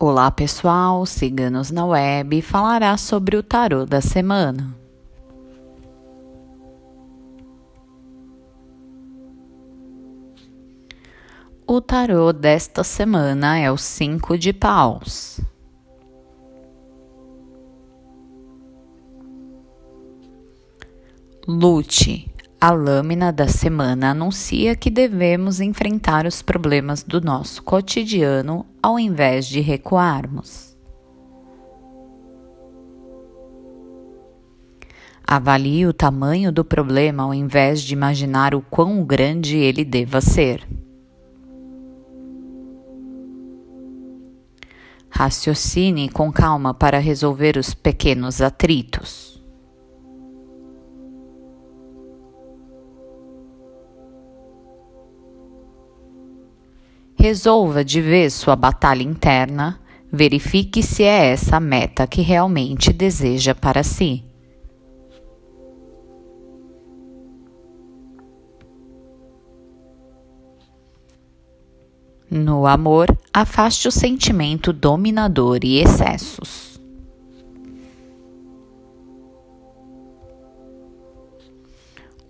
Olá pessoal, Ciganos na Web falará sobre o tarô da semana. O tarô desta semana é o Cinco de Paus. Lute, a lâmina da semana anuncia que devemos enfrentar os problemas do nosso cotidiano ao invés de recuarmos. Avalie o tamanho do problema ao invés de imaginar o quão grande ele deva ser. Raciocine com calma para resolver os pequenos atritos. Resolva de vez sua batalha interna, verifique se é essa a meta que realmente deseja para si. No amor, afaste o sentimento dominador e excessos.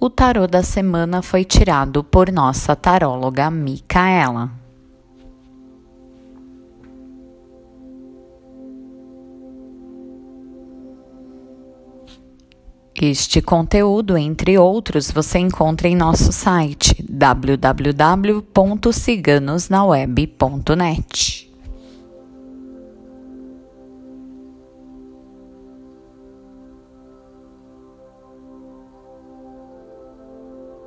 O tarô da semana foi tirado por nossa taróloga Micaela. Este conteúdo, entre outros, você encontra em nosso site www.ciganosnaweb.net.